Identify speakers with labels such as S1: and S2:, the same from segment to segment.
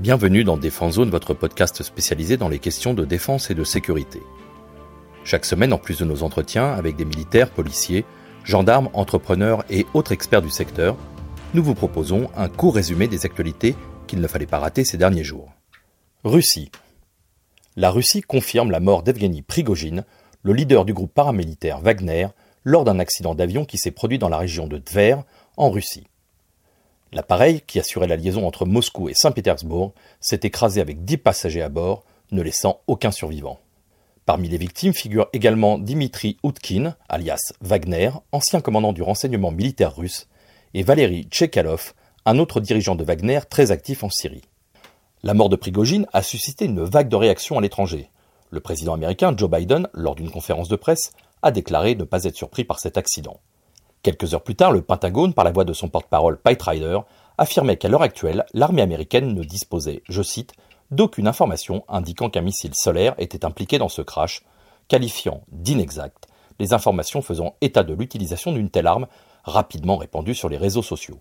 S1: Bienvenue dans Défense Zone, votre podcast spécialisé dans les questions de défense et de sécurité. Chaque semaine, en plus de nos entretiens avec des militaires, policiers, gendarmes, entrepreneurs et autres experts du secteur, nous vous proposons un court résumé des actualités qu'il ne fallait pas rater ces derniers jours. Russie. La Russie confirme la mort d'Evgeny Prigogine, le leader du groupe paramilitaire Wagner, lors d'un accident d'avion qui s'est produit dans la région de Tver, en Russie. L'appareil, qui assurait la liaison entre Moscou et Saint-Pétersbourg, s'est écrasé avec dix passagers à bord, ne laissant aucun survivant. Parmi les victimes figure également Dimitri Outkin, alias Wagner, ancien commandant du renseignement militaire russe, et Valéry Tchekalov, un autre dirigeant de Wagner très actif en Syrie. La mort de Prigogine a suscité une vague de réactions à l'étranger. Le président américain Joe Biden, lors d'une conférence de presse, a déclaré ne pas être surpris par cet accident. Quelques heures plus tard, le Pentagone, par la voix de son porte-parole Pete affirmait qu'à l'heure actuelle, l'armée américaine ne disposait, je cite, d'aucune information indiquant qu'un missile solaire était impliqué dans ce crash, qualifiant d'inexact les informations faisant état de l'utilisation d'une telle arme rapidement répandue sur les réseaux sociaux.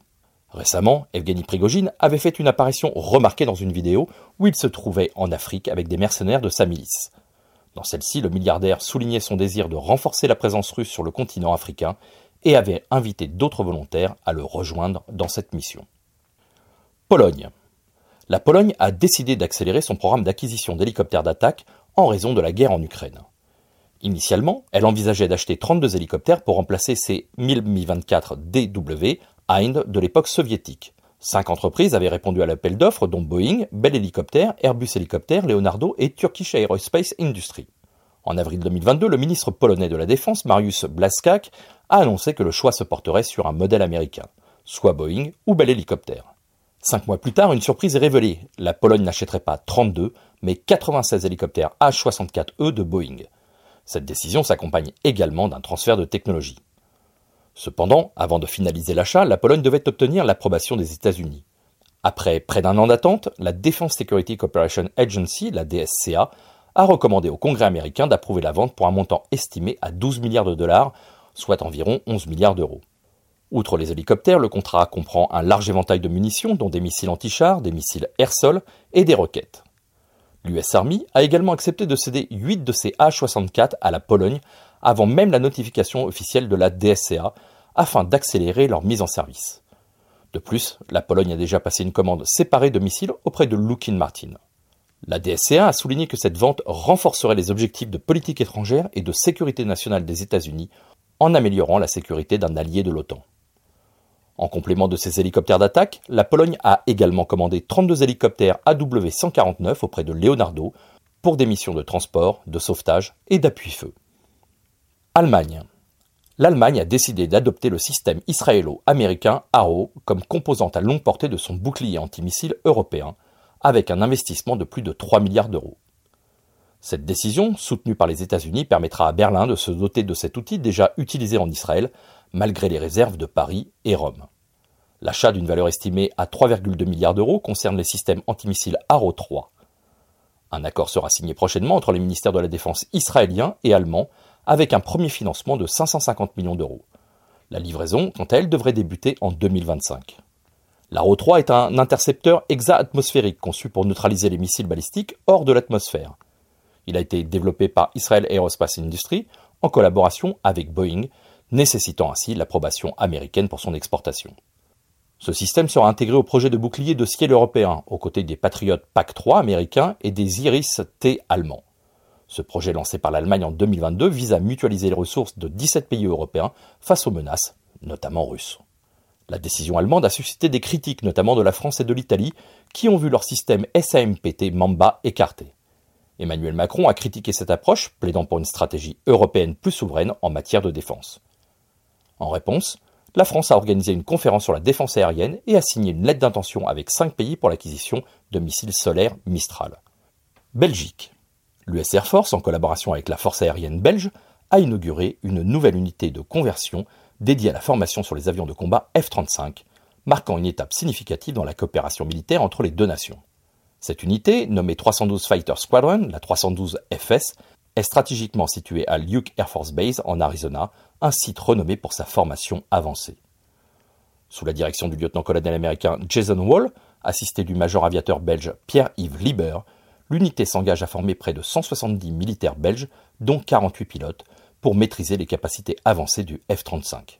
S1: Récemment, Evgeny Prigogine avait fait une apparition remarquée dans une vidéo où il se trouvait en Afrique avec des mercenaires de sa milice. Dans celle-ci, le milliardaire soulignait son désir de renforcer la présence russe sur le continent africain et avait invité d'autres volontaires à le rejoindre dans cette mission. Pologne. La Pologne a décidé d'accélérer son programme d'acquisition d'hélicoptères d'attaque en raison de la guerre en Ukraine. Initialement, elle envisageait d'acheter 32 hélicoptères pour remplacer ses 1000 Mi-24 DW Hind de l'époque soviétique. Cinq entreprises avaient répondu à l'appel d'offres dont Boeing, Bell Helicopter, Airbus Helicopter, Leonardo et Turkish Aerospace Industry. En avril 2022, le ministre polonais de la Défense, Mariusz Blaszczak, a annoncé que le choix se porterait sur un modèle américain, soit Boeing ou Bell Helicopter. Cinq mois plus tard, une surprise est révélée. La Pologne n'achèterait pas 32, mais 96 hélicoptères H-64E de Boeing. Cette décision s'accompagne également d'un transfert de technologie. Cependant, avant de finaliser l'achat, la Pologne devait obtenir l'approbation des États-Unis. Après près d'un an d'attente, la Defense Security Cooperation Agency, la DSCA, a recommandé au Congrès américain d'approuver la vente pour un montant estimé à 12 milliards de dollars, soit environ 11 milliards d'euros. Outre les hélicoptères, le contrat comprend un large éventail de munitions, dont des missiles anti-chars, des missiles air-sol et des roquettes. L'US Army a également accepté de céder 8 de ses A-64 à la Pologne avant même la notification officielle de la DSCA, afin d'accélérer leur mise en service. De plus, la Pologne a déjà passé une commande séparée de missiles auprès de Lockheed Martin. La DSCA a souligné que cette vente renforcerait les objectifs de politique étrangère et de sécurité nationale des États-Unis en améliorant la sécurité d'un allié de l'OTAN. En complément de ces hélicoptères d'attaque, la Pologne a également commandé 32 hélicoptères AW-149 auprès de Leonardo pour des missions de transport, de sauvetage et d'appui-feu. Allemagne. L'Allemagne a décidé d'adopter le système israélo-américain Arrow comme composante à longue portée de son bouclier antimissile européen, avec un investissement de plus de 3 milliards d'euros. Cette décision, soutenue par les États-Unis, permettra à Berlin de se doter de cet outil déjà utilisé en Israël, malgré les réserves de Paris et Rome. L'achat d'une valeur estimée à 3,2 milliards d'euros concerne les systèmes antimissiles Arrow 3. Un accord sera signé prochainement entre les ministères de la Défense israéliens et allemands, avec un premier financement de 550 millions d'euros. La livraison, quant à elle, devrait débuter en 2025. L'Arrow 3 est un intercepteur hexa-atmosphérique conçu pour neutraliser les missiles balistiques hors de l'atmosphère. Il a été développé par Israel Aerospace Industry en collaboration avec Boeing, nécessitant ainsi l'approbation américaine pour son exportation. Ce système sera intégré au projet de bouclier de ciel européen, aux côtés des Patriot PAC-3 américains et des Iris-T allemands. Ce projet lancé par l'Allemagne en 2022 vise à mutualiser les ressources de 17 pays européens face aux menaces, notamment russes. La décision allemande a suscité des critiques, notamment de la France et de l'Italie, qui ont vu leur système SAMPT Mamba écarté. Emmanuel Macron a critiqué cette approche, plaidant pour une stratégie européenne plus souveraine en matière de défense. En réponse, la France a organisé une conférence sur la défense aérienne et a signé une lettre d'intention avec cinq pays pour l'acquisition de missiles solaires Mistral. Belgique. L'US Air Force, en collaboration avec la force aérienne belge, a inauguré une nouvelle unité de conversion dédié à la formation sur les avions de combat F-35, marquant une étape significative dans la coopération militaire entre les deux nations. Cette unité, nommée 312 Fighter Squadron, la 312 FS, est stratégiquement située à Luke Air Force Base en Arizona, un site renommé pour sa formation avancée. Sous la direction du lieutenant-colonel américain Jason Wall, assistée du major aviateur belge Pierre-Yves Liber, l'unité s'engage à former près de 170 militaires belges, dont 48 pilotes, pour maîtriser les capacités avancées du F-35.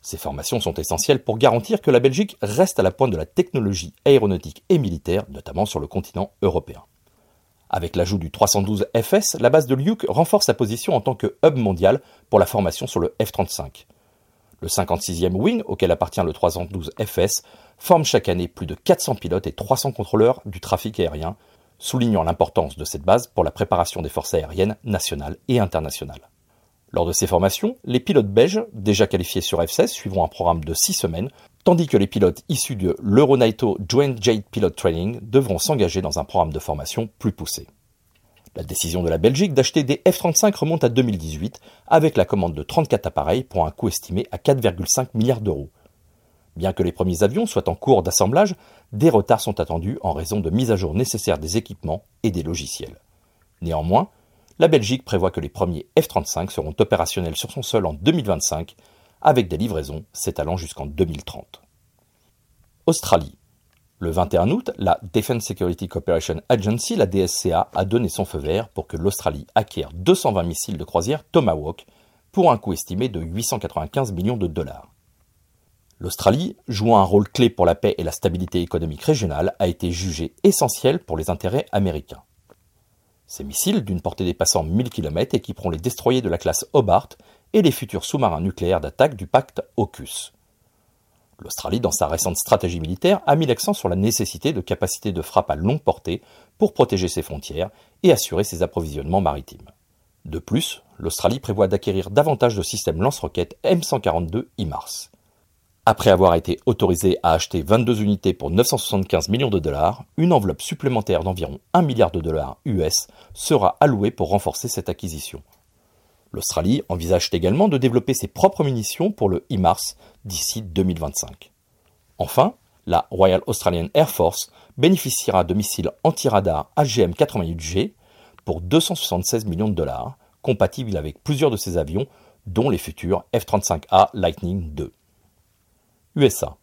S1: Ces formations sont essentielles pour garantir que la Belgique reste à la pointe de la technologie aéronautique et militaire, notamment sur le continent européen. Avec l'ajout du 312 FS, la base de Luke renforce sa position en tant que hub mondial pour la formation sur le F-35. Le 56e Wing, auquel appartient le 312 FS, forme chaque année plus de 400 pilotes et 300 contrôleurs du trafic aérien, soulignant l'importance de cette base pour la préparation des forces aériennes nationales et internationales. Lors de ces formations, les pilotes belges, déjà qualifiés sur F-16, suivront un programme de 6 semaines, tandis que les pilotes issus de l'Euronato Joint Jet Pilot Training devront s'engager dans un programme de formation plus poussé. La décision de la Belgique d'acheter des F-35 remonte à 2018, avec la commande de 34 appareils pour un coût estimé à 4,5 milliards d'euros. Bien que les premiers avions soient en cours d'assemblage, des retards sont attendus en raison de mise à jour nécessaires des équipements et des logiciels. Néanmoins, la Belgique prévoit que les premiers F-35 seront opérationnels sur son sol en 2025, avec des livraisons s'étalant jusqu'en 2030. Australie. Le 21 août, la Defense Security Cooperation Agency, la DSCA, a donné son feu vert pour que l'Australie acquiert 220 missiles de croisière Tomahawk pour un coût estimé de 895 millions de dollars. L'Australie, jouant un rôle clé pour la paix et la stabilité économique régionale, a été jugée essentielle pour les intérêts américains. Ces missiles, d'une portée dépassant 1000 km, équiperont les destroyers de la classe Hobart et les futurs sous-marins nucléaires d'attaque du pacte AUKUS. L'Australie, dans sa récente stratégie militaire, a mis l'accent sur la nécessité de capacités de frappe à longue portée pour protéger ses frontières et assurer ses approvisionnements maritimes. De plus, l'Australie prévoit d'acquérir davantage de systèmes lance-roquettes M142 IMARS. Après avoir été autorisé à acheter 22 unités pour 975 millions de dollars, une enveloppe supplémentaire d'environ 1 milliard de dollars US sera allouée pour renforcer cette acquisition. L'Australie envisage également de développer ses propres munitions pour le IMARS d'ici 2025. Enfin, la Royal Australian Air Force bénéficiera de missiles anti-radar AGM-88G pour 276 millions de dollars, compatibles avec plusieurs de ses avions, dont les futurs F-35A Lightning II. USA.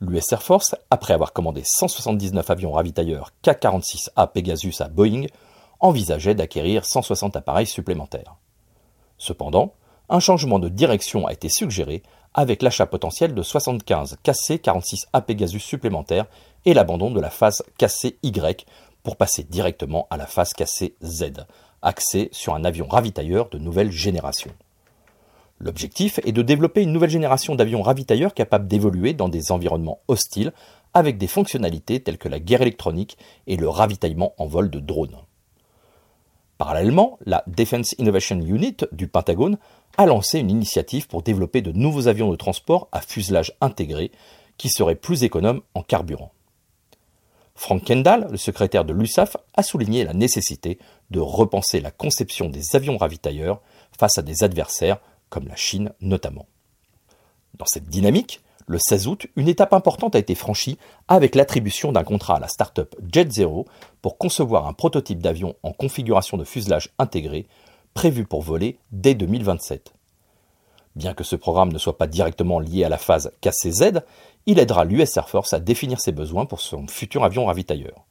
S1: L'US Air Force, après avoir commandé 179 avions ravitailleurs K-46A Pegasus à Boeing, envisageait d'acquérir 160 appareils supplémentaires. Cependant, un changement de direction a été suggéré avec l'achat potentiel de 75 KC-46A Pegasus supplémentaires et l'abandon de la phase KC-Y pour passer directement à la phase KC-Z, axée sur un avion ravitailleur de nouvelle génération. L'objectif est de développer une nouvelle génération d'avions ravitailleurs capables d'évoluer dans des environnements hostiles avec des fonctionnalités telles que la guerre électronique et le ravitaillement en vol de drones. Parallèlement, la Defense Innovation Unit du Pentagone a lancé une initiative pour développer de nouveaux avions de transport à fuselage intégré qui seraient plus économes en carburant. Frank Kendall, le secrétaire de l'USAF, a souligné la nécessité de repenser la conception des avions ravitailleurs face à des adversaires comme la Chine notamment. Dans cette dynamique, le 16 août, une étape importante a été franchie avec l'attribution d'un contrat à la start-up Jet Zero pour concevoir un prototype d'avion en configuration de fuselage intégré prévu pour voler dès 2027. Bien que ce programme ne soit pas directement lié à la phase KCZ, il aidera l'US Air Force à définir ses besoins pour son futur avion ravitailleur.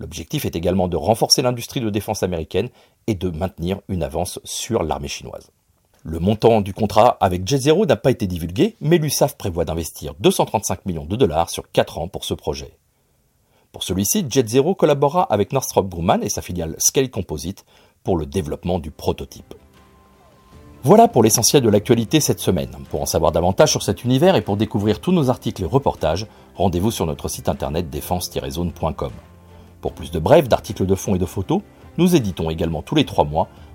S1: L'objectif est également de renforcer l'industrie de défense américaine et de maintenir une avance sur l'armée chinoise. Le montant du contrat avec Jet Zero n'a pas été divulgué, mais l'USAF prévoit d'investir 235 millions de dollars sur 4 ans pour ce projet. Pour celui-ci, Jet Zero collaborera avec Northrop Grumman et sa filiale Scale Composite pour le développement du prototype. Voilà pour l'essentiel de l'actualité cette semaine. Pour en savoir davantage sur cet univers et pour découvrir tous nos articles et reportages, rendez-vous sur notre site internet défense-zone.com. Pour plus de brèves, d'articles de fond et de photos, nous éditons également tous les trois mois